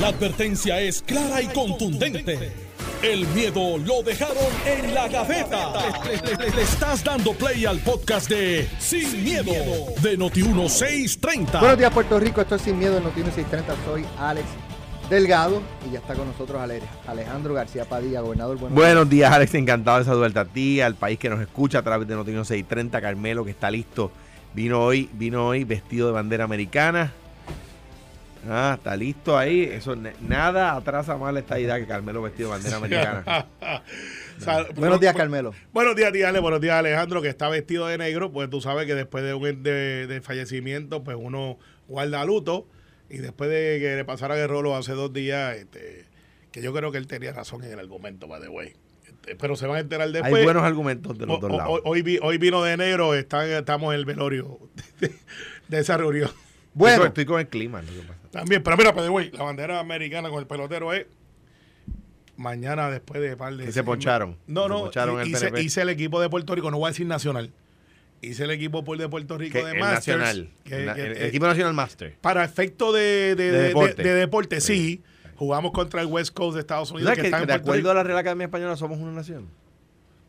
La advertencia es clara y contundente. El miedo lo dejaron en la gaveta. Le, le estás dando play al podcast de Sin, miedo, de Noti1630. Buenos días, Puerto Rico. Esto es Sin Miedo en Noti 630. Soy Alex Delgado y ya está con nosotros Ale- Alejandro García Padilla, gobernador. Buenos Buenos días, Alex. Encantado de saludarte a ti, al país que nos escucha a través de Noticias 630. Carmelo, que está listo. Vino hoy, vino hoy vestido de bandera americana. Ah, está listo ahí. Eso nada atrasa más esta idea que Carmelo vestido de bandera americana. Buenos días, Carmelo. Buenos días, tía Ale. Buenos días, Alejandro, que está vestido de negro. Pues tú sabes que después de un de, de fallecimiento, pues uno guarda luto. Y después de que le pasara el rolo hace dos días, este, que yo creo que él tenía razón en el argumento, by the way. Este, pero se van a enterar después. Hay buenos argumentos de los O- dos lados. hoy, vi- hoy vino de negro, está- estamos en el velorio de, de esa reunión. Bueno, estoy, con el clima. lo que pasa. También, pero mira, the way, la bandera americana con el pelotero es mañana después de par de Que se poncharon. No, Se no, poncharon el hice, PNP. hice el equipo de Puerto Rico, no voy a decir nacional. Hice el equipo de Puerto Rico Que de el Masters. nacional. que- el, na- que- el eh, equipo nacional Master. para efecto de, de, De de- de- deporte. de deporte, sí. Jugamos contra el West Coast de Estados ¿Tú Unidos, que, está en de acuerdo Rico. a la Real Academia Española somos una nación?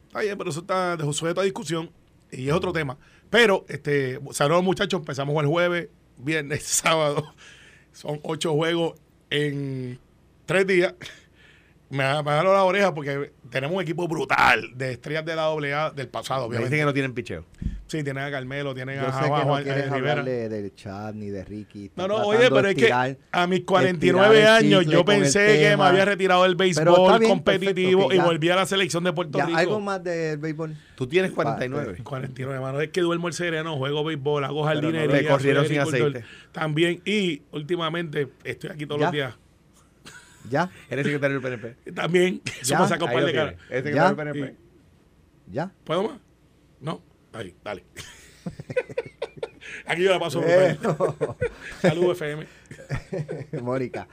Está bien, pero eso está sujeto a discusión y es otro tema. Pero, este, saludos muchachos, empezamos el jueves, viernes, sábado. Son ocho juegos en tres días. Me, me dado la oreja porque tenemos un equipo brutal de estrellas de la AA del pasado, Me obviamente. dicen que no tienen picheo. Sí, tienen a Carmelo, tienen yo a sé que Juan, no quieres eh, hablar Rivera. de, del chat ni de Ricky. No, no, oye, pero es que a mis estirar 49 el años yo el pensé que me había retirado del béisbol bien, competitivo perfecto, y ya- volví a la selección de Puerto Ya, Rico. algo más del béisbol. Tú tienes 49. 49, hermano. Es que duermo el sereno, juego béisbol, hago no jardinería. le corrieron sin aceite. También, y últimamente estoy aquí todos Ya. los días. Ya, Eres secretario del PNP. También, eso Ya. me saca un Ahí par lo de caras. Eres secretario del PNP. ya. ¿Puedo más? No. Ahí, dale. aquí yo la paso. Brutal. Saludos, FM. Mónica.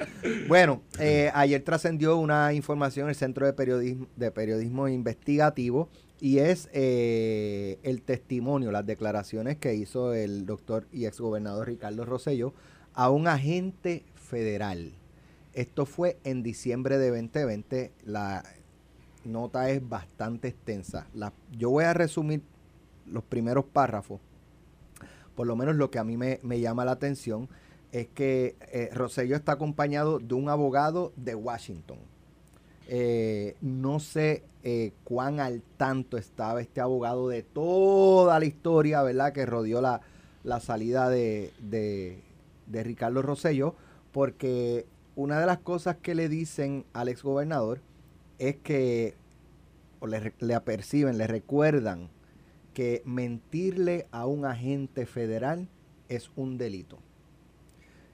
Bueno, eh, ayer trascendió una información en el Centro de Periodismo, de Periodismo Investigativo y es eh, el testimonio, las declaraciones que hizo el doctor y exgobernador Ricardo Rosselló a un agente federal. Esto fue en diciembre de 2020. La nota es bastante extensa. La- yo voy a resumir los primeros párrafos. Por lo menos lo que a mí me, me llama la atención es que eh, Rosselló está acompañado de un abogado de Washington. Eh, no sé eh, cuán al tanto estaba este abogado de toda la historia, ¿verdad? Que rodeó la, la salida de, de, Ricardo Rosselló, porque una de las cosas que le dicen al exgobernador es que, o le, le aperciben, le recuerdan que mentirle a un agente federal es un delito.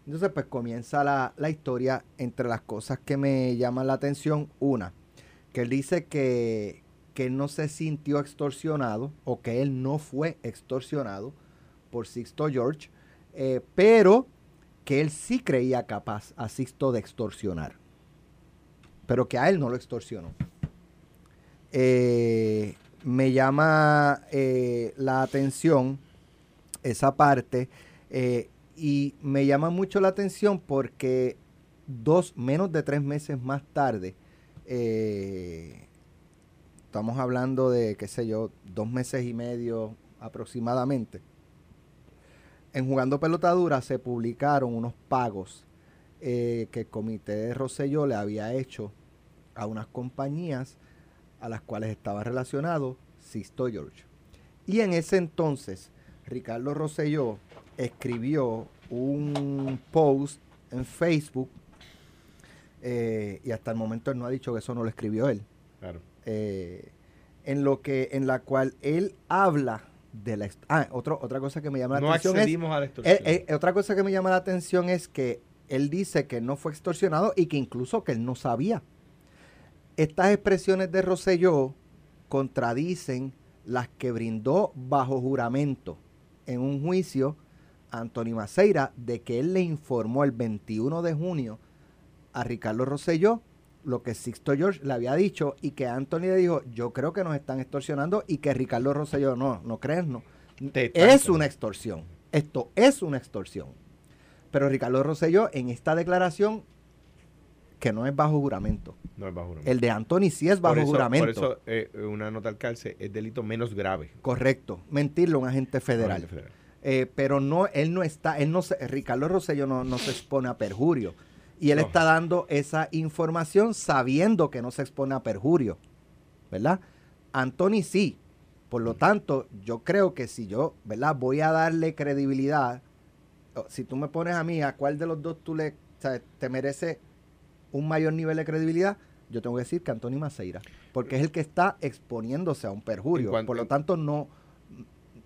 Entonces, pues comienza la, la historia entre las cosas que me llaman la atención. Una, que él dice que, que él no se sintió extorsionado o que él no fue extorsionado por Sixto George, eh, pero que él sí creía capaz a Sixto de extorsionar, pero que a él no lo extorsionó. Eh, me llama eh, la atención esa parte eh, y me llama mucho la atención porque dos, menos de tres meses más tarde, eh, estamos hablando de, qué sé yo, dos meses y medio aproximadamente, en Jugando Pelotadura se publicaron unos pagos que el comité de Rosselló le había hecho a unas compañías a las cuales estaba relacionado Sisto George. Y en ese entonces, Ricardo Rosselló escribió un post en Facebook eh, y hasta el momento él no ha dicho que eso no lo escribió él. Claro. eh, en lo que en la cual él habla de la ah otro, otra cosa que me llama la No atención es accedimos a la extorsión. eh, eh, otra cosa que me llama la atención es que él dice que no fue extorsionado y que incluso que él no sabía. Estas expresiones de Rosselló contradicen las que brindó bajo juramento en un juicio a Anthony Maceira de que él le informó el 21 de junio a Ricardo Rosselló lo que Sixto George le había dicho y que Anthony le dijo, yo creo que nos están extorsionando y que Ricardo Rosselló, no, no crees, no. Es una extorsión. Esto es una extorsión. Pero Ricardo Rosselló en esta declaración que no es bajo juramento. No es bajo juramento. El de Anthony sí es bajo por eso, juramento. Por eso eh, una nota al cárcel es delito menos grave. Correcto. Mentirle a un agente federal. Eh, pero no, él no está, él no se, Ricardo Rosselló no, no se expone a perjurio. Y él No. está dando esa información sabiendo que no se expone a perjurio. ¿Verdad? Anthony sí. Por lo tanto, yo creo que si yo, ¿verdad? Voy a darle credibilidad. Si tú me pones a mí, ¿a cuál de los dos tú le, o sea, te merece un mayor nivel de credibilidad? Yo tengo que decir que Anthony Maceira. Porque es el que está exponiéndose a un perjurio. Por lo tanto, no,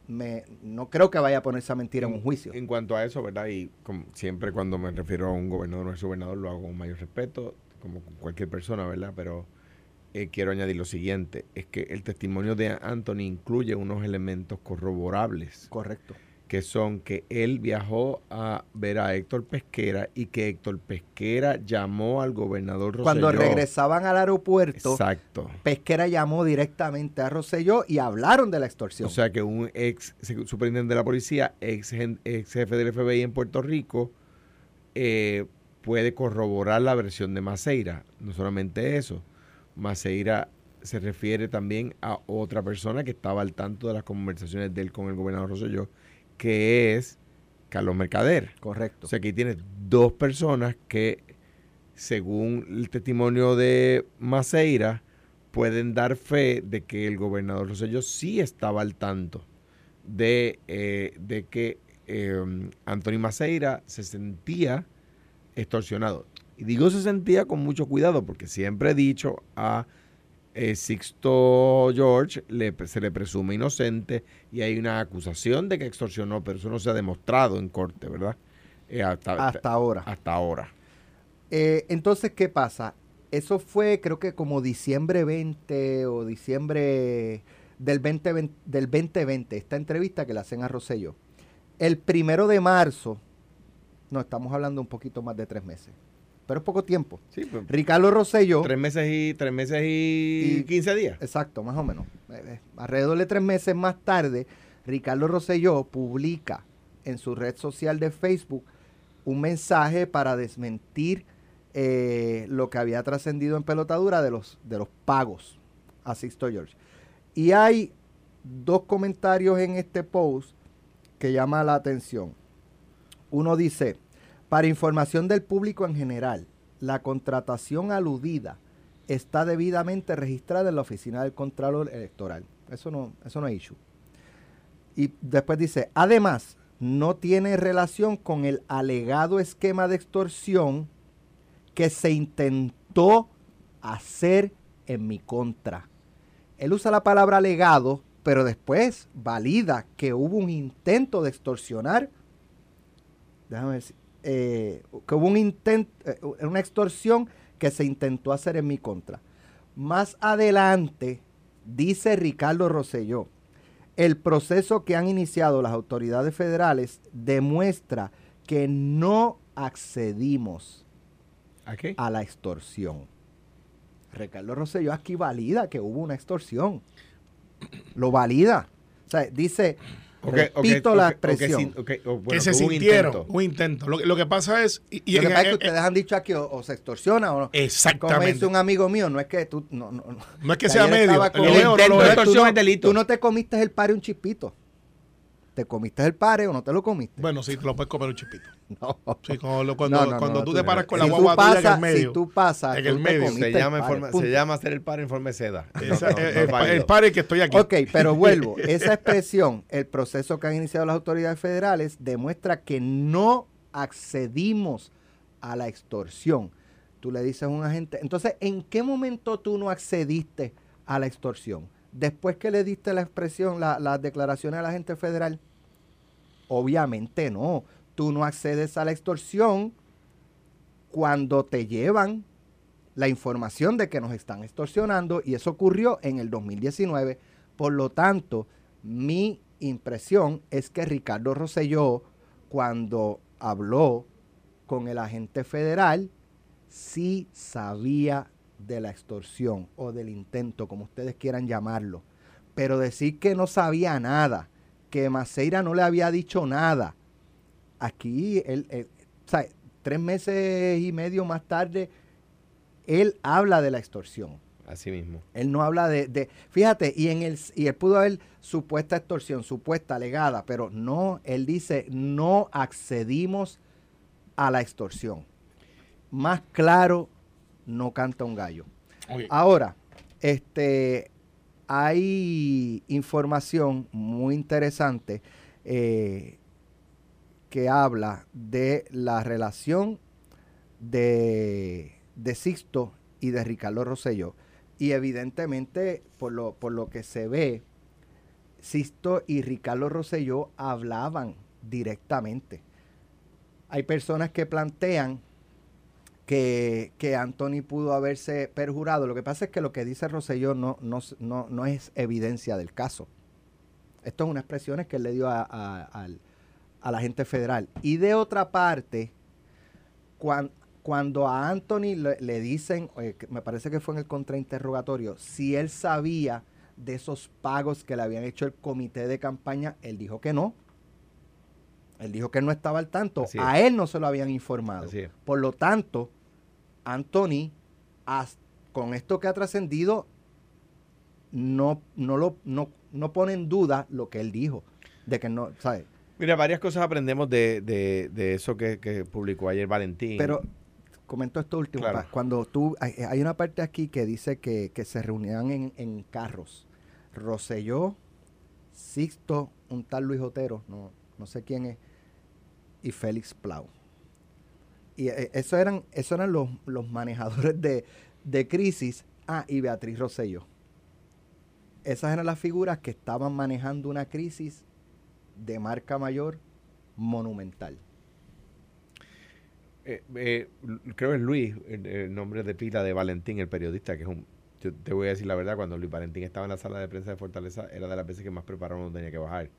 me, no creo que vaya a ponerse a mentir en un juicio. En cuanto a eso, ¿verdad? Y como siempre cuando me refiero a un gobernador o ex gobernador lo hago con mayor respeto, como con cualquier persona, ¿verdad? Pero eh, quiero añadir lo siguiente, es que el testimonio de Anthony incluye unos elementos corroborables, Correcto. Que son que él viajó a ver a Héctor Pesquera y que Héctor Pesquera llamó al gobernador Rosselló. Cuando regresaban al aeropuerto, Exacto. Pesquera llamó directamente a Rosselló y hablaron de la extorsión. O sea que un ex superintendente de la policía, ex, ex jefe del FBI en Puerto Rico, eh, puede corroborar la versión de Maceira. No solamente eso, Maceira se refiere también a otra persona que estaba al tanto de las conversaciones de él con el gobernador Rosselló, que es Carlos Mercader. Correcto. O sea aquí tienes dos personas que, según el testimonio de Maceira, pueden dar fe de que el gobernador Rosselló sí estaba al tanto de, eh, de que eh, Anthony Maceira se sentía extorsionado. Y digo se sentía con mucho cuidado porque siempre he dicho a eh, Sixto George le- se le presume inocente y hay una acusación de que extorsionó, pero eso no se ha demostrado en corte, ¿verdad? Eh, hasta, Hasta ahora. hasta ahora. Eh, entonces, ¿qué pasa? Eso fue, creo que como diciembre 20 o diciembre del 2020, del 2020 esta entrevista que le hacen a Rosselló. El primero de marzo, no, estamos hablando un poquito más de tres meses, pero es poco tiempo. Sí, pues, Ricardo Rosselló, tres meses y tres meses y, 15 días. exacto, más o menos, eh, eh, alrededor de tres meses más tarde, Ricardo Rosselló publica en su red social de Facebook un mensaje para desmentir eh, lo que había trascendido en pelotadura de los, de los pagos a Sixto George. Y hay dos comentarios en este post que llama la atención. Uno dice, para información del público en general, la contratación aludida está debidamente registrada en la oficina del Contralor Electoral. Eso no, eso no es issue. Y después dice, además, no tiene relación con el alegado esquema de extorsión que se intentó hacer en mi contra. Él usa la palabra alegado, pero después valida que hubo un intento de extorsionar. Déjame ver si- eh, que hubo un intento, una extorsión que se intentó hacer en mi contra. Más adelante, dice Ricardo Rosselló, el proceso que han iniciado las autoridades federales demuestra que no accedimos ¿A qué? a la extorsión. Ricardo Rosselló aquí valida que hubo una extorsión. Lo valida. O sea, dice, Ok, ok, repito ok, la expresión. sin- ok, o bueno, que se hubo un sintieron, intento. un intento. Lo, que- lo que pasa es... Y, y Lo que en- pasa es que en- ustedes han dicho aquí o, o se extorsiona o no. Como Exactamente. dice un amigo mío, no es que tú... No, no, no. No es que Que sea medio. con- o no intento de extorsión es delito. tú no te comiste el pare un chispito. ¿Te comiste el pare o no te lo comiste? Bueno, sí, te lo puedes comer un chispito. No. Sí, cuando, cuando, No, no, cuando no, tú tú- te paras con si la guagua tuya en el medio. Si tú pasas, En el medio. Se el llama, en pare, forma- se llama hacer el par en forma de seda. No, Esa- no, no el, el, válido. el par es que estoy aquí. Ok, pero vuelvo. Esa expresión, el proceso que han iniciado las autoridades federales, demuestra que no accedimos a la extorsión. Tú le dices a un agente, entonces, ¿en qué momento tú no accediste a la extorsión? Después que le diste la expresión, la- las declaraciones al agente federal. Obviamente no. Tú no accedes a la extorsión cuando te llevan la información de que nos están extorsionando y eso ocurrió en el 2019. Por lo tanto, mi impresión es que Ricardo Rosselló, cuando habló con el agente federal, sí sabía de la extorsión o del intento, como ustedes quieran llamarlo. Pero decir que no sabía nada, que Maceira no le había dicho nada, aquí, él, tres meses y medio más tarde, él habla de la extorsión. Así mismo. Él no habla de, de- fíjate, y en el y él pudo haber supuesta extorsión, supuesta alegada, pero no, él dice, no accedimos a la extorsión. Más claro, no canta un gallo. Ahora, este, hay información muy interesante eh, que habla de la relación de, de Sixto y de Ricardo Rosselló. Y evidentemente, por lo, por lo que se ve, Sixto y Ricardo Rosselló hablaban directamente. Hay personas que plantean que, que Anthony pudo haberse perjurado. Lo que pasa es que lo que dice Rosselló no, no, no, no es evidencia del caso. Esto es unas expresiones que él le dio a, a- a la gente federal. Y de otra parte, cuan- cuando a Anthony le, le dicen, eh, me parece que fue en el contrainterrogatorio, si él sabía de esos pagos que le habían hecho el comité de campaña, él dijo que no. Él dijo que él no estaba al tanto. A él no se lo habían informado. Por lo tanto, Anthony, con esto que ha trascendido, no, no, lo, no, no pone en duda lo que él dijo. De que no, ¿sabes? Mira, varias cosas aprendemos de, de- de eso que, que publicó ayer Valentín. Pero comento esto último. Claro. Cuando tú, hay, hay una parte aquí que dice que, que se reunían en, en carros. Roselló, Sixto, un tal Luis Otero, no, no sé quién es, y Félix Plau. Y eh, eso eran, eso eran los, los manejadores de, de crisis. Ah, y Beatriz Rosselló. Esas eran las figuras que estaban manejando una crisis de marca mayor monumental. Eh, eh, creo que es Luis, el, nombre de pila de Valentín, el periodista, que es un... Yo te voy a decir la verdad, cuando Luis Valentín estaba en la sala de prensa de Fortaleza, era de las veces que más preparado uno tenía que bajar.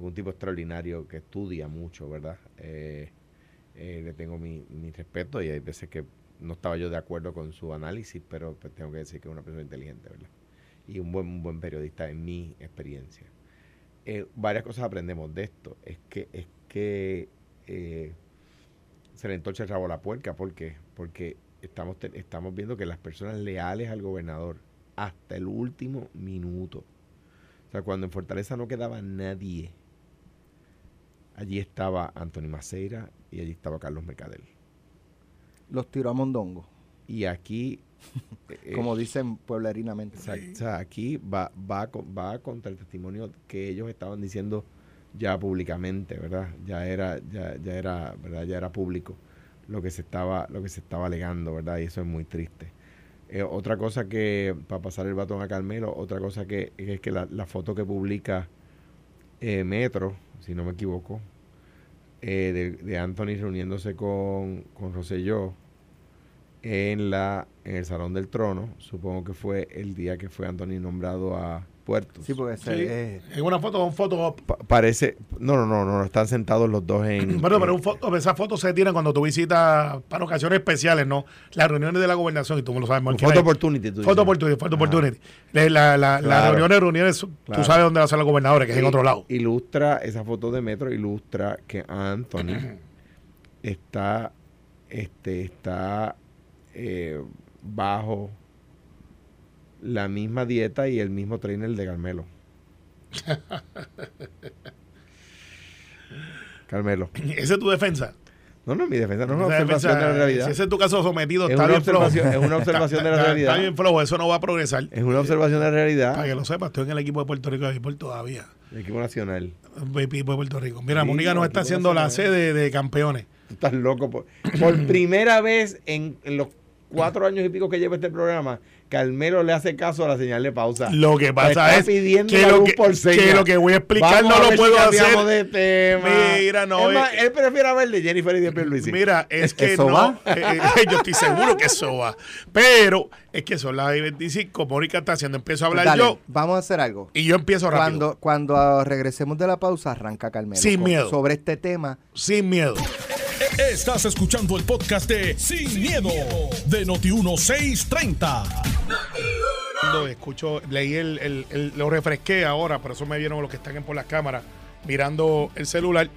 Un tipo extraordinario que estudia mucho, ¿verdad? Eh, le tengo mi, mi respeto y hay veces que no estaba yo de acuerdo con su análisis, pero pues, tengo que decir que es una persona inteligente, ¿verdad? Y un buen, un buen periodista en mi experiencia. Eh, varias cosas aprendemos de esto. Es que, es que eh, se le entorcha el rabo la puerca. ¿Por qué? Porque estamos, estamos viendo que las personas leales al gobernador hasta el último minuto. O sea, cuando en Fortaleza no quedaba nadie, allí estaba Anthony Maceira y allí estaba Carlos Mercadel. Los tiró a Mondongo, Y aquí... eh, como dicen pueblerinamente. O sea, aquí va, va, va contra el testimonio que ellos estaban diciendo ya públicamente, ¿verdad? Ya era, ya, ya era, ¿verdad? Ya era público lo que se estaba, lo que se estaba alegando, ¿verdad? Y eso es muy triste. Eh, otra cosa que, para pasar el batón a Carmelo, otra cosa que es que la, la foto que publica eh, Metro, si no me equivoco, eh, de, Anthony reuniéndose con, con Rosselló en la en el Salón del Trono, supongo que fue el día que fue Anthony nombrado a Puertos. Sí, porque Sí. En una foto, un foto. Pa- parece, no, no, no, no, están sentados los dos en... Bueno, pero un foto, esas fotos se tiran cuando tú visitas para ocasiones especiales, ¿no? Las reuniones de la gobernación, y tú me lo sabes nadie. opportunity, tú Foto dices. opportunity, foto opportunity. La, la, la- Claro. Las reuniones, reuniones, Claro. tú sabes dónde va a ser la gobernadora, que es en otro lado. Ilustra, esa foto de Metro ilustra que Anthony está, este, está eh, bajo la misma dieta y el mismo trainer de Carmelo. Carmelo. Esa es tu defensa. No, no, mi defensa no es una observación defensa, de la realidad. Si ese es tu caso sometido, Es está bien flojo. es una observación de la realidad. Está bien flojo, eso no va a progresar. Es una observación de la Para realidad que lo sepas, estoy en el equipo de Puerto Rico de béisbol todavía. del equipo nacional. El equipo de Puerto Rico. Mira, Sí, Mónica nos el está haciendo la nacional. sede de campeones. Tú estás loco. Por, por primera vez en, en los cuatro años y pico que lleva este programa, Carmelo le hace caso a la señal de pausa. Lo que pasa es pidiendo que lo que, por señas. que lo que voy a explicar Vamos no a lo puedo si hacer. de tema. Mira, no, Es más, es- él prefiere hablar de Jennifer y de Pierluisi. Mira, es que ¿Eso no. va? eh, eh, yo estoy seguro que eso va. Pero es que son las 25. Mónica está haciendo. Empiezo a hablar Dale, yo vamos a hacer algo. y yo empiezo rápido. Cuando, cuando regresemos de la pausa, arranca Carmelo. Sin con- miedo. Sobre este tema. Sin miedo. Estás escuchando el podcast de Sin, miedo, de Noti1630. Cuando escucho, leí el, lo refresqué ahora, por eso me vieron los que están por las cámaras mirando el celular.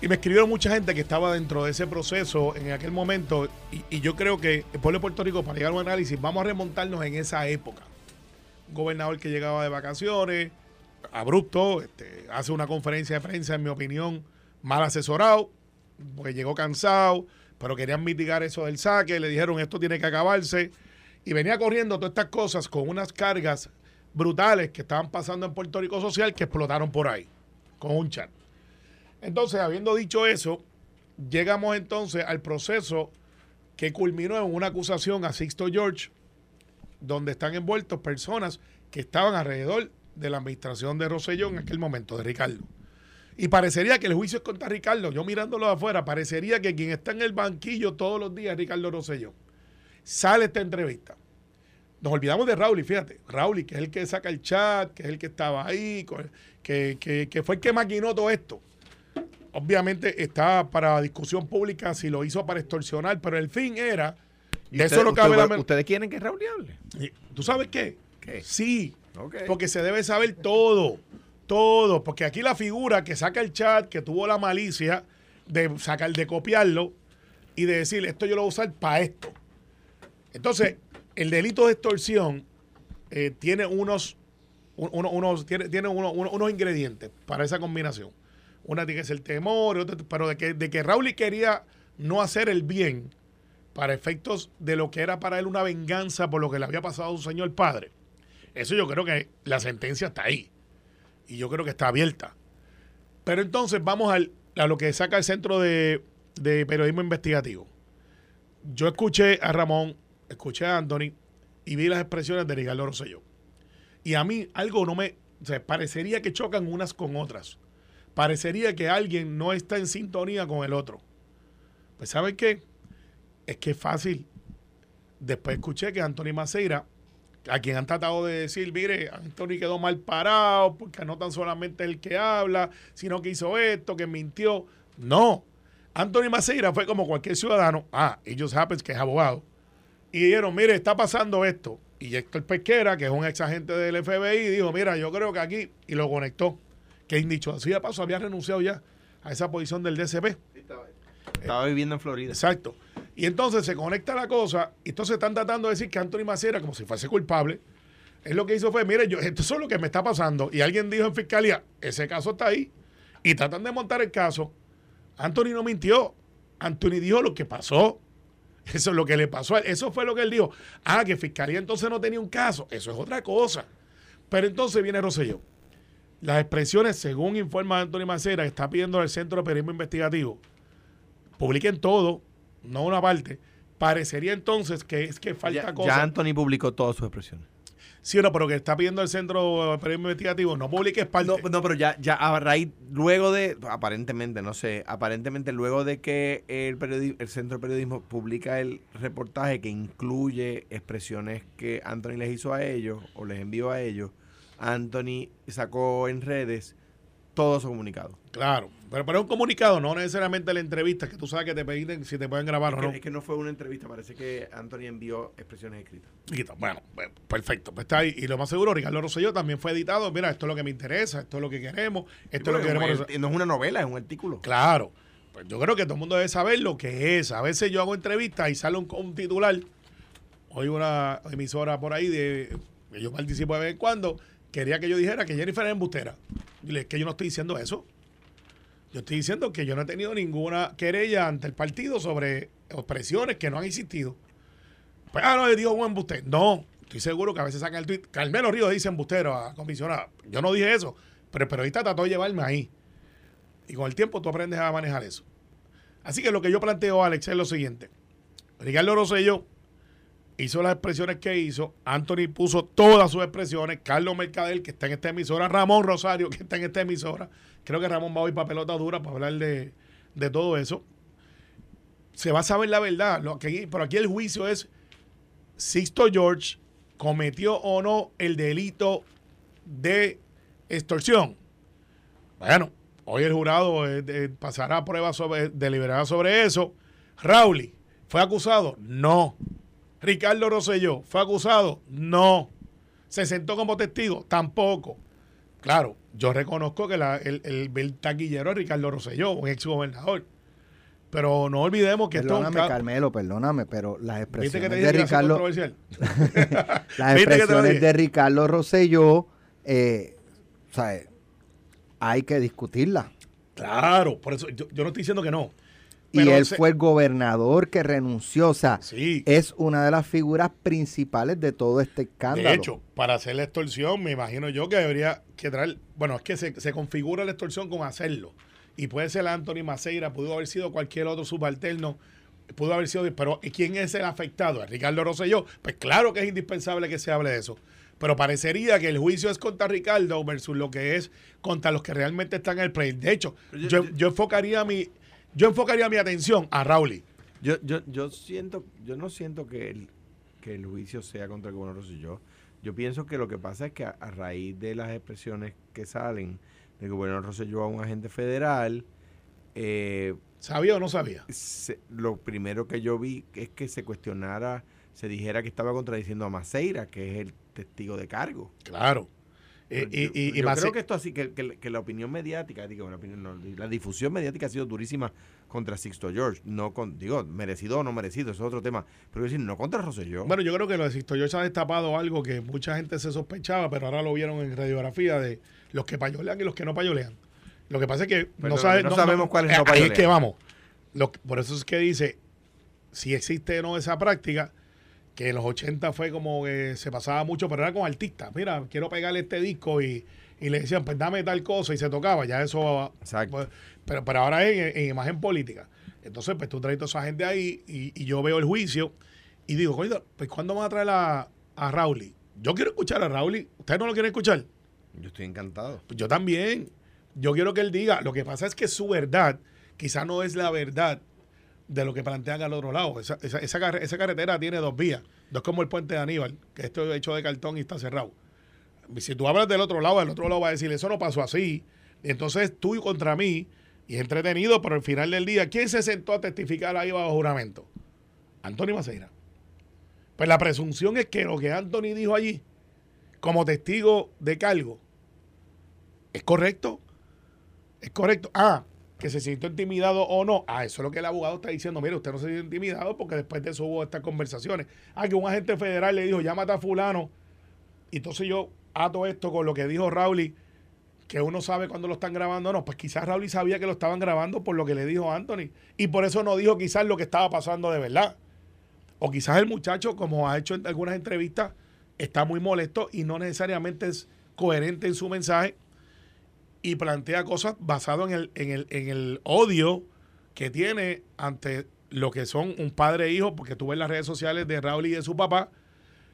Y me escribieron mucha gente que estaba dentro de ese proceso en aquel momento. Y, y yo creo que el pueblo de Puerto Rico, para llegar a un análisis, vamos a remontarnos en esa época. Un gobernador que llegaba de vacaciones, abrupto, este, hace una conferencia de prensa, en mi opinión, mal asesorado, porque llegó cansado, pero querían mitigar eso del saque, le dijeron esto tiene que acabarse. Y venía corriendo todas estas cosas con unas cargas brutales que estaban pasando en Puerto Rico Social que explotaron por ahí, con un chat. Entonces, habiendo dicho eso, llegamos entonces al proceso que culminó en una acusación a Sixto George, donde están envueltos personas que estaban alrededor de la administración de Rosselló en aquel momento, de Ricardo. Y parecería que el juicio es contra Ricardo. Yo mirándolo de afuera, parecería que quien está en el banquillo todos los días es Ricardo Rosselló. Sale esta entrevista. Nos olvidamos de Raúl, y fíjate, Raúl, que es el que saca el chat, que es el que estaba ahí, que, que, que fue el que maquinó todo esto obviamente está para discusión pública si lo hizo para extorsionar, pero el fin era. De eso lo cabe la ¿Ustedes quieren que Raúl hable? ¿Tú sabes qué? Sí. Porque se debe saber todo. Todo. Porque aquí la figura que saca el chat, que tuvo la malicia de sacar, de copiarlo y de decir, esto yo lo voy a usar para esto. Entonces, el delito de extorsión eh, tiene unos, unos, tiene, tiene unos ingredientes para esa combinación. Una tiene que ser temor, pero de que, de que Raúl quería no hacer el bien para efectos de lo que era para él una venganza por lo que le había pasado a su señor padre. Eso yo creo que la sentencia está ahí. Y yo creo que está abierta. Pero entonces vamos al, a lo que saca el Centro de, Periodismo Investigativo. Yo escuché a Ramón, escuché a Anthony y vi las expresiones de Ricardo Rosselló. Y a mí algo no me... O parecería que chocan unas con otras parecería que alguien no está en sintonía con el otro. Pues ¿saben qué? Es que es fácil. Después escuché que Anthony Maceira, a quien han tratado de decir, mire, Anthony quedó mal parado porque no tan solamente el que habla, sino que hizo esto, que mintió. No. Anthony Maceira fue como cualquier ciudadano. Ah, ellos happens que es abogado. Y dijeron, mire, está pasando esto. Y Héctor Pesquera, que es un ex agente del FBI, dijo, mira, yo creo que aquí, y lo conectó que dicho así de paso había renunciado ya a esa posición del DCP. Estaba, viviendo en Florida. Exacto. Y entonces se conecta la cosa, y entonces están tratando de decir que Anthony Macera, como si fuese culpable, es lo que hizo fue, mire, yo, esto es lo que me está pasando. Y alguien dijo en fiscalía, ese caso está ahí. Y tratan de montar el caso. Anthony no mintió. Anthony dijo lo que pasó. Eso es lo que le pasó. Eso fue lo que él dijo. Ah, que fiscalía entonces no tenía un caso. Eso es otra cosa. Pero entonces viene Rosselló. Las expresiones, según informa Antonio Macera, está pidiendo al Centro de Periodismo Investigativo, publiquen todo, no una parte. Parecería entonces que es que falta ya, cosa. Ya Anthony publicó todas sus expresiones. Sí no, pero que está pidiendo al Centro Investigativo, no publiques parte. No, no, pero ya, ya a raíz, luego de, aparentemente, no sé, aparentemente luego de que el, el Centro de Periodismo publica el reportaje que incluye expresiones que Anthony les hizo a ellos o les envió a ellos, Anthony sacó en redes todo su comunicado. Claro, pero, es un comunicado, no necesariamente la entrevista, que tú sabes que te piden si te pueden grabar o no. Es que no fue una entrevista, parece que Anthony envió expresiones escritas. Bueno, perfecto, pues está ahí. Y lo más seguro, Ricardo Rosselló también fue editado. Mira, esto es lo que me interesa, esto es lo que queremos, esto es lo que queremos. no es una novela, es un artículo. Claro. Pues yo creo que todo el mundo debe saber lo que es. A veces yo hago entrevistas y sale un, titular. Hoy una emisora por ahí de. Yo participo de vez en cuando quería que yo dijera que Jennifer es embustera. Dile, que yo no estoy diciendo eso. Yo estoy diciendo que yo no he tenido ninguna querella ante el partido sobre expresiones que no han existido. Pues, ah, no, le dijo un embustero. No, estoy seguro que a veces sacan el tweet. Carmelo Ríos dice embustero a comisionada. Yo no dije eso, pero el periodista trató de llevarme ahí. Y con el tiempo tú aprendes a manejar eso. Así que lo que yo planteo, Alex, es lo siguiente. Ricardo Rosselló hizo las expresiones que hizo, Anthony puso todas sus expresiones, Carlos Mercadel, que está en esta emisora, Ramón Rosario, que está en esta emisora, creo que Ramón va hoy para pelota dura para hablar de, todo eso. Se va a saber la verdad, lo que, pero aquí el juicio es, Sixto George cometió o no el delito de extorsión. Bueno, hoy el jurado eh, pasará pruebas sobre, deliberada sobre eso. Rauli, ¿fue acusado? No. Ricardo Rosselló fue acusado? No. ¿Se sentó como testigo? Tampoco. Claro, yo reconozco que la- el, el, el taquillero es Ricardo Rosselló, un ex gobernador. Pero no olvidemos que esto Perdóname, ca- Carmelo, perdóname, pero las ¿Viste que expresiones de Ricardo, las ¿Viste que te lo expresiones de Ricardo Rosselló, eh, o sea, hay que discutirlas. Claro, por eso yo, yo no estoy diciendo que no. Y él se- fue el gobernador que renunció, o sea, Sí. es una de las figuras principales de todo este escándalo. De hecho, para hacer la extorsión, me imagino yo que debería que traer. Bueno, es que se, se configura la extorsión con hacerlo. Y puede ser Anthony Maceira, pudo haber sido cualquier otro subalterno, pudo haber sido. Pero ¿quién es el afectado? ¿Es Ricardo Rosselló? Pues claro que es indispensable que se hable de eso. Pero parecería que el juicio es contra Ricardo versus lo que es contra los que realmente están en el play. De hecho, yo- yo enfocaría mi. Yo enfocaría mi atención a Rauli. Yo, yo, yo siento, yo no siento que el, que el juicio sea contra el gobernador Rosselló. Yo pienso que lo que pasa es que a, a raíz de las expresiones que salen del gobernador Rosselló a un agente federal, eh, ¿Sabía o no sabía? se- lo primero que yo vi es que se cuestionara, se dijera que estaba contradiciendo a Maceira, que es el testigo de cargo. Claro. Eh, yo y, y- y yo creo que esto así, que, que- que la opinión mediática, digo, la, opinión, no, la difusión mediática ha sido durísima contra Sixto George, no con, digo, merecido o no merecido, eso es otro tema, pero decir, no contra Rosselló. Bueno, yo creo que lo de Sisto George ha destapado algo que mucha gente se sospechaba, pero ahora lo vieron en radiografía de los que payolean y los que no payolean. Lo que pasa es que no, Perdóname, sabe- no sabemos cuáles no eh, Ahí es payolean. que vamos. Lo por eso es que dice, si existe o no esa práctica, que en los 80 fue como que se pasaba mucho, pero era con artistas. Mira, quiero pegarle este disco y, y le decían, pues dame tal cosa y se tocaba. Ya eso. Exacto. pues, pero, pero ahora es en, en imagen política. Entonces, pues tú traes toda esa gente ahí y, y yo veo el juicio y digo, coño, pues ¿cuándo van a traer a, a Rauli? Yo quiero escuchar a Rauli. ¿Ustedes no lo quieren escuchar? Yo estoy encantado. Pues yo también. Yo quiero que él diga. Lo que pasa es que su verdad quizá no es la verdad de lo que plantean al otro lado. Esa, esa, esa, carre- esa carretera tiene dos vías. No es como el puente de Aníbal, que esto es hecho de cartón y está cerrado. Si tú hablas del otro lado, el otro lado va a decir, eso no pasó así. Entonces tú contra mí, y es entretenido, pero al final del día, ¿quién se sentó a testificar ahí bajo juramento? Antonio Maceira. Pues la presunción es que lo que Anthony dijo allí, como testigo de cargo, ¿es correcto? Es correcto. Ah, que se sintió intimidado o no. Ah, eso es lo que el abogado está diciendo. Mire, usted no se sintió intimidado porque después de eso hubo estas conversaciones. Ah, que un agente federal le dijo, llámate a fulano. Y entonces yo ato esto con lo que dijo Rauli, que uno sabe cuando lo están grabando o no. Pues quizás Rauli sabía que lo estaban grabando por lo que le dijo Anthony. Y por eso no dijo quizás lo que estaba pasando de verdad. O quizás el muchacho, como ha hecho en algunas entrevistas, está muy molesto y no necesariamente es coherente en su mensaje y plantea cosas basado en el, en el, en el odio que tiene ante lo que son un padre e hijo, porque tú ves las redes sociales de Raúl y de su papá,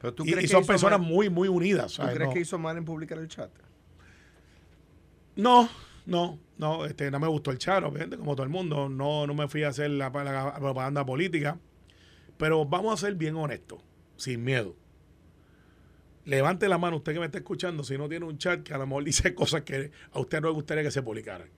Pero tú y, crees y que son personas mal- muy, muy unidas. ¿Tú ¿sabes? crees no, que hizo mal en publicar el chat? no, no, no, este, no me gustó el charo, obviamente, como todo el mundo. No, no me fui a hacer la, la propaganda política. Pero vamos a ser bien honestos, sin miedo. Levante la mano usted que me está escuchando si no tiene un chat que a lo mejor dice cosas que a usted no le gustaría que se publicaran.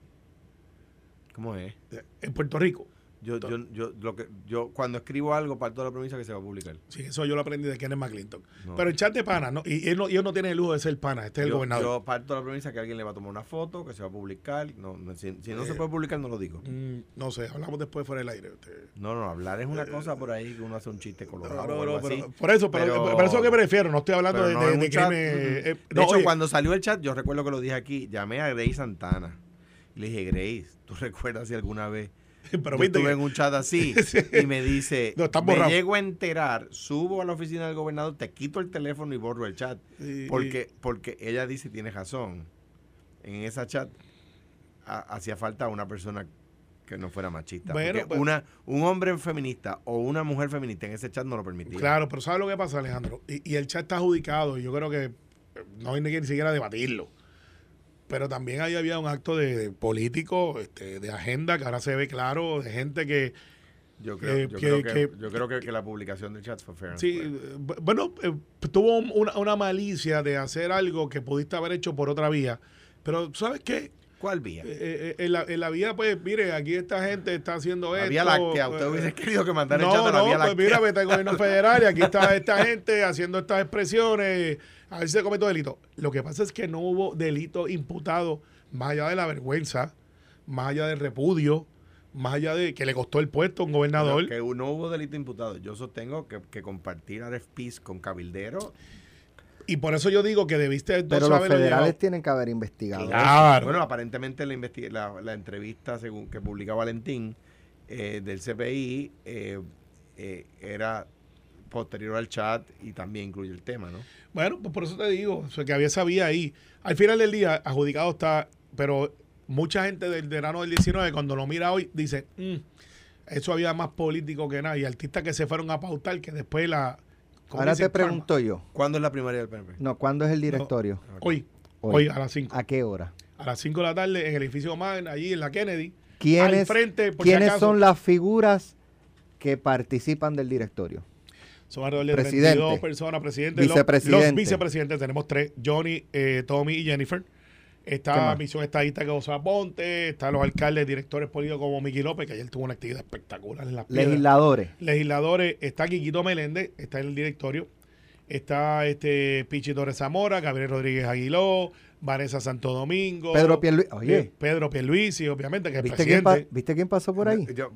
¿Cómo es? En Puerto Rico. Yo, yo, yo, lo que, yo cuando escribo algo parto de la premisa que se va a publicar. Sí, eso yo lo aprendí de Kenneth McClinton. No. Pero el chat de pana, ¿no? Y él no, él no tiene el lujo de ser pana, este es el yo, gobernador. yo parto de la premisa que alguien le va a tomar una foto, que se va a publicar. No, si, si no se Eh. puede publicar, no lo digo. Mm, no sé, hablamos después fuera del aire. Usted. No, no, hablar es una cosa por ahí que uno hace un chiste colorado. No, no, pero- por eso, pero, pero- por eso que prefiero, no estoy hablando de, de, de crimen, eh, De hecho, oye, cuando salió el chat, yo recuerdo que lo dije aquí, llamé a Grace Santana. Y le dije, Grace, ¿tú recuerdas si alguna vez pero yo estuve que- en un chat así y me dice, No, me borrado. llego a enterar, subo a la oficina del gobernador, te quito el teléfono y borro el chat. Porque, porque ella dice, tiene razón, en esa chat ha- hacía falta una persona que no fuera machista. Bueno, porque pues- una, un hombre feminista o una mujer feminista en ese chat no lo permitía. Claro, pero ¿sabes lo que pasa, Alejandro? Y, y el chat está adjudicado y yo creo que no hay ni que ni siquiera debatirlo. Pero también ahí había un acto de, de político, este, de agenda, que ahora se ve claro, de gente que, Yo creo, Eh, yo que- creo que, que- yo creo que, la publicación del chat fue fair. sí, bu- bueno, eh, tuvo una, una malicia de hacer algo que pudiste haber hecho por otra vía. Pero ¿sabes qué? ¿Cuál vía? Eh, eh, en, la, en la vía, pues, mire, aquí esta gente está haciendo La esto. Vía Láctea. Usted eh, hubiese querido que mandara no, echando a la no, Vía pues Láctea. mira, vete al gobierno federal y aquí está esta gente haciendo estas expresiones, a ver si se cometió delito. Lo que pasa es que no hubo delito imputado más allá de la vergüenza, más allá del repudio, más allá de que le costó el puesto a un gobernador. Que no hubo delito imputado. Yo sostengo que, que compartir RFPs con cabilderos. Y por eso yo digo que debiste Pero los federales tienen que haber investigado. Claro. Bueno, aparentemente la, la, la entrevista según que publica Valentín eh, del CPI eh, eh, era posterior al chat y también incluye el tema, ¿no? Bueno, pues por eso te digo, o sea, que había esa vía ahí. Al final del día, adjudicado está, pero mucha gente del verano del 19, cuando lo mira hoy, dice, "Mm, eso había más político que nada. Y artistas que se fueron a pautar, que después la... ¿cómo Ahora dicen? te pregunto yo. ¿Cuándo es la primaria del PNP? No, ¿cuándo es el directorio? Hoy, Hoy. hoy, a las 5. ¿A qué hora? A las 5 de la tarde en el edificio Magna, allí en la Kennedy. ¿Quiénes, al frente, por si ¿quiénes acaso. son las figuras que participan del directorio? Son alrededor de Presidente. 32 personas, presidentes. Los- Vicepresidente. Los, vicepresidentes, tenemos tres, Johnny, eh, Tommy y Jennifer. ¿Qué Está? Misión Estadista que José Ponte, están los alcaldes, directores políticos como Miki López, que ayer tuvo una actividad espectacular en las piedras. Legisladores. Legisladores, está Quiquito Meléndez, está en el directorio. Está este Pichi Torres Zamora, Gabriel Rodríguez Aguiló, Vanessa Santo Domingo. Pedro Pierluisi. Oye. Pedro Pierluisi, obviamente, que es ¿Viste quién, presidente. pa- ¿Viste quién pasó por ahí? Yo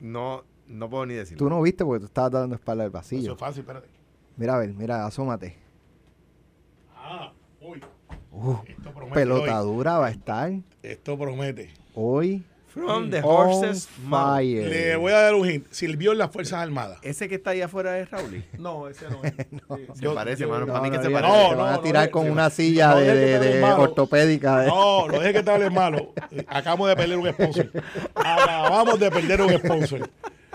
no, no puedo ni decirlo. Tú no viste porque tú estabas dando espalda al Eso pasillo. es fácil, espérate. Mira, a ver, mira, asómate. Uh, Esto promete. pelota hoy. dura va a estar Esto promete. hoy. From the horses fire. Le voy a dar un hint. Sirvió en las Fuerzas Armadas. Ese que está ahí afuera es Raúl. No, ese no es. Se parece, mano. No, para mí que no, se parece. No, te van a tirar no, con no, una no, silla no de, ortopédica. eh. No, no dejes que te hables malo. Eh, Acabamos de perder un sponsor. Acabamos de perder un sponsor.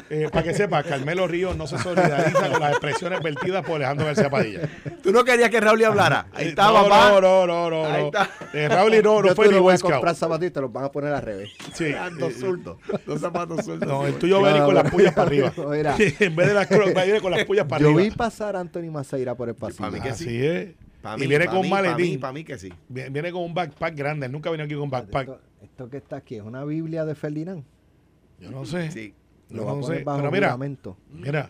Eh, para que sepas, Carmelo Ríos no se solidariza con las expresiones vertidas por Alejandro García Padilla. Tú no querías que Raúl hablara. Ahí Eh, está, no, papá. No, no, no, no. Ahí no. está. Eh, Raúl y no, no Yo fue tú ni Boy a comprar zapatos y te los van a poner al revés. Sí. Dos eh, zurdos. Dos zapatos zurdos. No, el tuyo va a ir con las puyas para arriba. Mira. en vez de las va a ir con las puyas para Yo arriba. vi pasar a Anthony Maceira por el pasillo. Para mí que Así sí. es. Pa' y mí, viene con un mí, mí, maletín. Para mí que sí. Viene viene con un backpack grande. Él nunca vino aquí con backpack. Esto, esto que está aquí es una Biblia de Ferdinand. Yo no sé. Sí. Lo va a poner sé. bajo Pero mira, juramento. mira.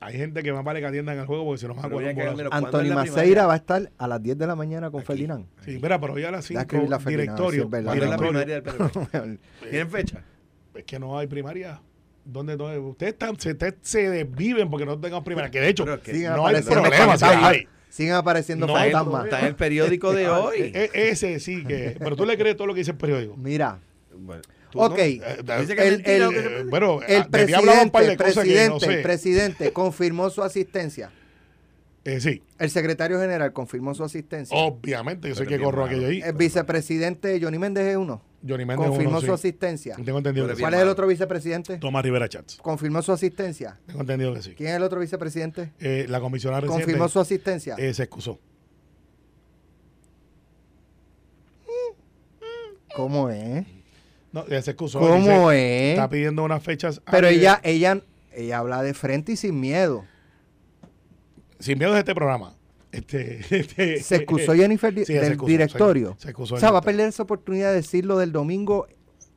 Hay gente que más vale que atiendan el juego porque si no van a Pero coger un voy a bolazo. quedarme ¿cuándo Anthony es la Maceira va a estar a las 10 de la mañana con Aquí. Ferdinand. Sí, mira, pero hoy a las 5, escribirle a Ferdinand, directorio. si es verdad. ¿Cuándo es la primaria del PNP? ¿Tienen fecha? Es que no hay primaria. ¿Dónde, dónde? Ustedes, están, se, ustedes se desviven porque no tengamos primaria. Que de hecho, es que Siguen no hay. Siguen apareciendo No fantasmas. Está en el periódico de hoy. E- e- ese sí que. Pero tú le crees todo lo que dice el periódico. Mira, Bueno, ok. Eh, el- Eh, bueno, El presidente, que no presidente, sé. el presidente confirmó su asistencia. Eh, sí, El secretario general confirmó su asistencia. obviamente, yo sé Pero que corro aquello ahí. El vicepresidente Johnny Méndez es uno. Johnny Méndez Confirmó uno, su sí. asistencia. Tengo entendido que Pero sí. ¿Cuál es el otro vicepresidente? Tomás Rivera Chats. Confirmó su asistencia. Tengo entendido que sí. ¿Quién es el otro vicepresidente? Eh, la comisionada Confirmó su asistencia. eh, se excusó. ¿Cómo es? No, ella se excusó. ¿Cómo dice, es? Está pidiendo unas fechas. Pero ella, ella, ella habla de frente y sin miedo. Sin miedo de este programa. Este, este, Se excusó Jennifer Sí, se del excusó, directorio. se- se excusó o sea, va a perder esa oportunidad de decirlo del domingo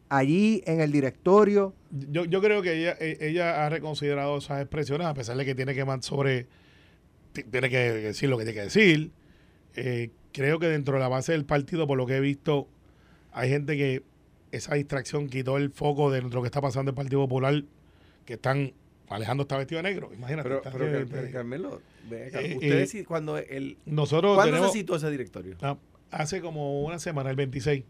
allí en el directorio. Yo, yo creo que ella, e- ella ha reconsiderado esas expresiones, a pesar de que tiene que sobre. ti- Tiene que decir lo que tiene que decir. Eh, creo que dentro de la base del partido, por lo que he visto, hay gente que esa distracción quitó el foco de lo que está pasando en el Partido Popular, que están. Alejandro está vestido de negro, imagínate. Pero, Carmelo, Eh, ustedes eh, cuando el nosotros ¿Cuándo tenemos. se citó ese directorio? ah, hace como una semana, el 26.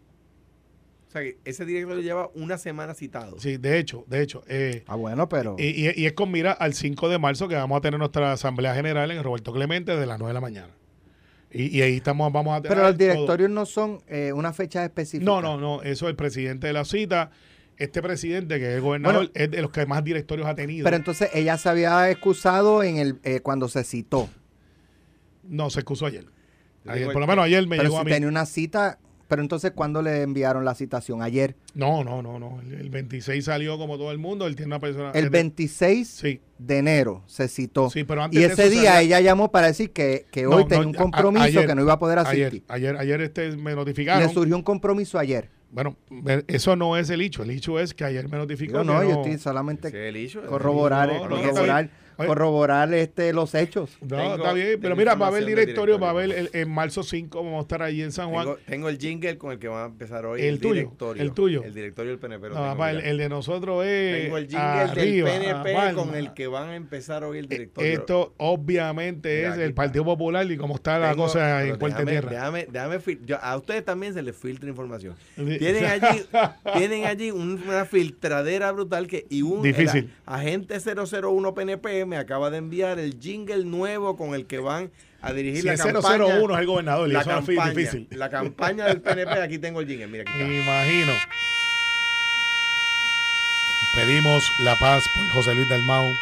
O sea, que ese directorio lleva una semana citado. Sí, de hecho, de hecho. eh, Ah, bueno, pero. Y, y- y es con mira al 5 de marzo que vamos a tener nuestra asamblea general en el Roberto Clemente de las 9 de la mañana. Y, y ahí estamos, vamos a tener. Pero los todo. directorios no son eh, una fecha específica. No, no, no. Eso es el presidente de la cita. Este presidente, que es el gobernador, Bueno. es de los que más directorios ha tenido. Pero entonces ella se había excusado en el eh, cuando se citó. no, se excusó ayer. Tengo por lo menos ayer me Pero llegó si a mí. tenía una cita Pero entonces, ¿cuándo le enviaron la citación? Ayer. No, no, no, no. El, el 26 salió como todo el mundo. Él tiene una persona. El 26 Sí. de enero se citó. Sí, pero antes y de ese eso día salía- ella llamó para decir que, que No, hoy no, tenía un a- compromiso ayer, que no iba a poder asistir. ayer, ayer este, me Le notificaron. surgió un compromiso ayer. Bueno, eso no es el hecho. El hecho es que ayer me notificó. Digo, no, que yo estoy solamente corroborar, No, no, corroborar. Corroborar este, los hechos. No, Tengo- está bien, pero mira, va a haber del directorio, va a haber directorio. el- en marzo 5, vamos a estar allí en San Juan. Tengo, tengo el jingle con el que van a empezar hoy. El tuyo, directorio. el tuyo. El directorio del PNP. No, papá, el, de nosotros es Tengo el jingle arriba, del PNP con el que van a empezar hoy el directorio. Esto obviamente Mira, es el está. Partido Popular y cómo está la Tengo- cosa en Puerta Tierra. Déjame, déjame fil- yo- a ustedes también se les filtra información. Tienen allí, tienen allí un- una filtradera brutal que y un Difícil. agente 001 PNP me acaba de enviar el jingle nuevo con el que van a dirigir Si la es campaña. 001 es el gobernador la campaña, difícil. la campaña del PNP, aquí tengo el jingle, mira aquí está. Me imagino. Pedimos la paz por José Luis Dalmau,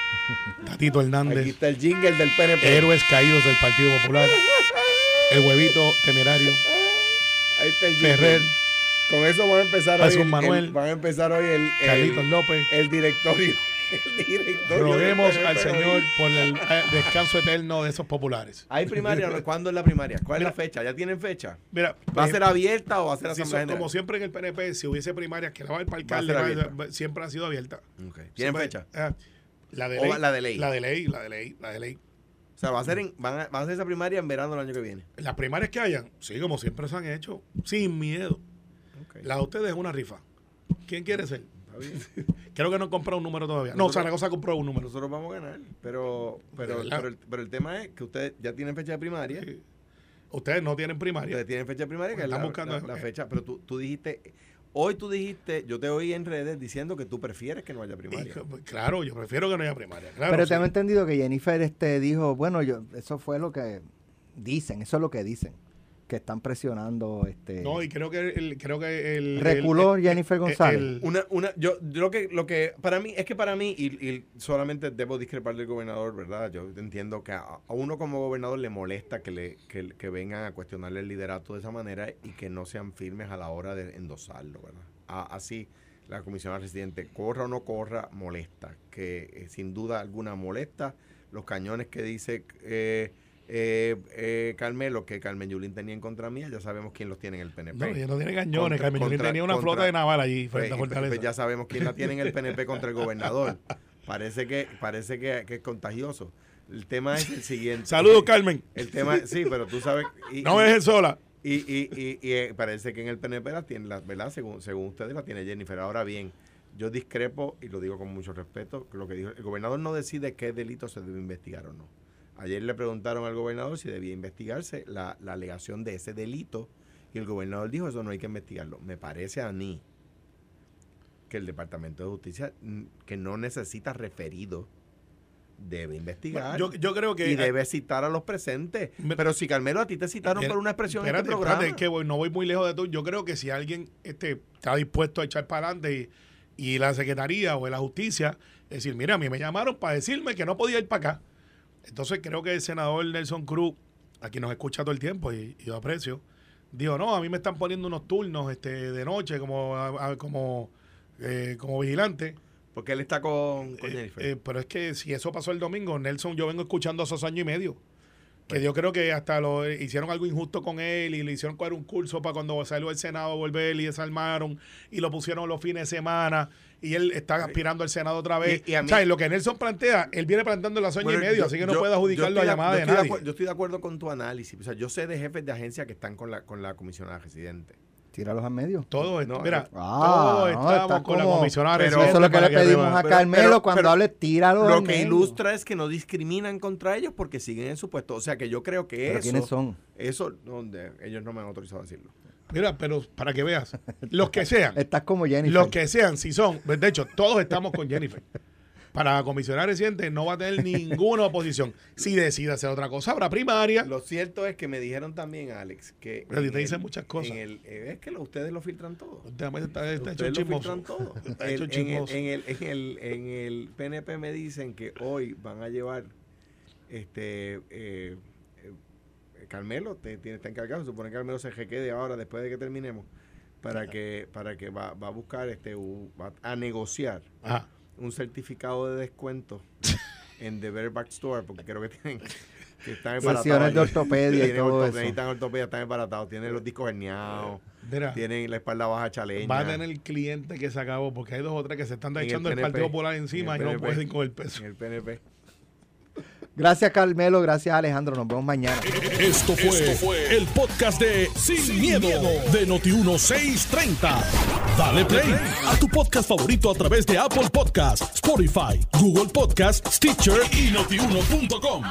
Tatito Aquí Hernández, está el jingle del PNP. héroes caídos del Partido Popular, el huevito temerario, Ahí está el jingle. Ferrer, Con eso van a empezar Jesús hoy. el- Manuel. el- van a empezar hoy el, el, Carlitos López. el directorio. El directorio del Roguemos al. Señor por el eh, descanso eterno de esos populares. ¿Hay primaria? ¿Cuándo es la primaria? ¿Cuál es la fecha? ¿Ya tienen fecha? Mira, ¿Va a eh, ser abierta o va a ser si asamblea son- general? como siempre en el PNP, si hubiese primarias que la va abierta. va- siempre ha sido abierta. ¿Tienen Siempre- fecha? ah, la de ley. la de ley. La de ley, la de ley, la de ley. O sea, va a ser en, van, a, van a hacer esa primaria en verano del año que viene. Las primarias que hayan, sí, como siempre se han hecho, sin miedo. La de ustedes es una rifa. ¿Quién quiere ser? Está bien. Creo que no he comprado un número todavía. No, Nosotros- Zaragoza compró un número. Nosotros vamos a ganar. Pero, pero, pero, el, pero el tema es que ustedes ya tienen fecha de primaria. Sí. Ustedes no tienen primaria. Ustedes tienen fecha de primaria, que es Están la, buscando la- fecha. Pero tú, tú dijiste, hoy tú dijiste, yo te oí en redes diciendo que tú prefieres que no haya Y, primaria. claro, yo prefiero que no haya primaria. Claro, Pero sí. tengo entendido que Jennifer este, dijo, bueno, yo eso fue lo que dicen, eso es lo que dicen, que están presionando. este No, y creo que el, creo que el Reculó el- Jennifer González. el- Una, una, yo, yo lo que, lo que, para mí, es que para mí, y, y solamente debo discrepar del gobernador, ¿verdad? Yo entiendo que a, a uno como gobernador le molesta que, le, que, que vengan a cuestionarle el liderato de esa manera y que no sean firmes a la hora de endosarlo, ¿verdad? A- así, la comisionada residente, corra o no corra, molesta. Que eh, sin duda alguna molesta. Los cañones que dice eh, eh, eh, Carmelo, que Carmen Yulín tenía en contra mía, ya sabemos quién los tiene en el PNP. No, ella no tiene cañones. Contra- Carmen Yulín contra- tenía una contra- flota de naval allí Pues, frente a pues, Fortaleza. pues ya sabemos quién la tiene en el PNP contra el gobernador. Parece que parece que, que es contagioso. El tema es el siguiente. Saludos, Carmen. El tema, sí, pero tú sabes. Y, No me dejes sola. y, y, y, y, eh, parece que en el PNP la tiene, la, ¿verdad? Según, según ustedes la tiene Jennifer. Ahora bien, yo discrepo y lo digo con mucho respeto. Lo que dijo el gobernador no decide qué delito se debe investigar o no. Ayer le preguntaron al gobernador si debía investigarse la, la alegación de ese delito y el gobernador dijo eso no hay que investigarlo. Me parece a mí que el Departamento de Justicia mm, que no necesita referido debe investigar Yo, yo creo que. y debe citar a los presentes. Me- Pero si Carmelo a ti te citaron Espera- por una expresión en espérate, este programa. espérate, que voy- no voy muy lejos de tú. Yo creo que si alguien este, está dispuesto a echar para adelante y, y la Secretaría o la Justicia, decir, mira, a mí me llamaron para decirme que no podía ir para acá. Entonces creo que el senador Nelson Cruz, a quien nos escucha todo el tiempo y, y yo aprecio, dijo, no, a mí me están poniendo unos turnos este, de noche como, a- a- como, eh, como vigilante. Porque él está con, con Eh, Jennifer. eh, pero es que si eso pasó el domingo, Nelson, yo vengo escuchando esos años y medio. Que yo creo que hasta lo hicieron algo injusto con él y le hicieron coger un curso para cuando salió el Senado volver y desarmaron y lo pusieron los fines de semana y él está aspirando al Senado otra vez. Y- y a mí- o sea, lo que Nelson plantea, él viene planteando las años Bueno, y medio, yo- así que no yo- puede adjudicarlo a de- llamada de estoy nadie. yo estoy de acuerdo con tu análisis. O sea, yo sé de jefes de agencia que están con la, con la comisionada residente. Tíralos al medio. Todos, No, mira, Ah, todos no, estamos está con la como- comisionada pero- residente Eso es lo que le pedimos arriba. a Pero- Carmelo pero- cuando pero hable, tíralo Lo al que medio. ilustra es que no discriminan contra ellos porque siguen en su puesto. O sea, que yo creo que ¿Pero eso... quiénes son? Eso, donde ellos no me han autorizado a decirlo. Mira, pero para que veas, los que sean, Estás como Jennifer. Los que sean, si son, de hecho, todos estamos con Jennifer. Para la comisionada reciente no va a tener ninguna oposición. Si decide hacer otra cosa, habrá primaria. Lo cierto es que me dijeron también, Alex, que... Pero en te dicen el- muchas cosas. en el- eh, es que lo- ustedes lo filtran todo. Últimamente está, está hecho Ustedes lo chismoso. filtran todo. Está hecho en, el, chismoso. en, el, en, el, en el PNP me dicen que hoy van a llevar este eh, Carmelo te, tiene, está encargado, supone que Carmelo se quede ahora después de que terminemos para que para que va, va a buscar este va a negociar Ajá. Un certificado de descuento en The Better Back Store porque creo que tienen que están embaratados Sesiones de ortopedia y Tienen todo orto- eso. necesitan ortopedia, están embaratados, tienen los discos herniados, Mira, tienen la espalda baja chaleña. va a tener el cliente que se acabó porque hay dos o tres que se están el echando el, PNP, Partido Popular encima en y el no pueden con el peso. en el PNP. Gracias Carmelo, gracias Alejandro, nos vemos mañana. Esto fue, el podcast de Sin, miedo, de Noti1630. Dale play a tu podcast favorito a través de Apple Podcasts, Spotify, Google Podcasts, Stitcher y notiuno.com.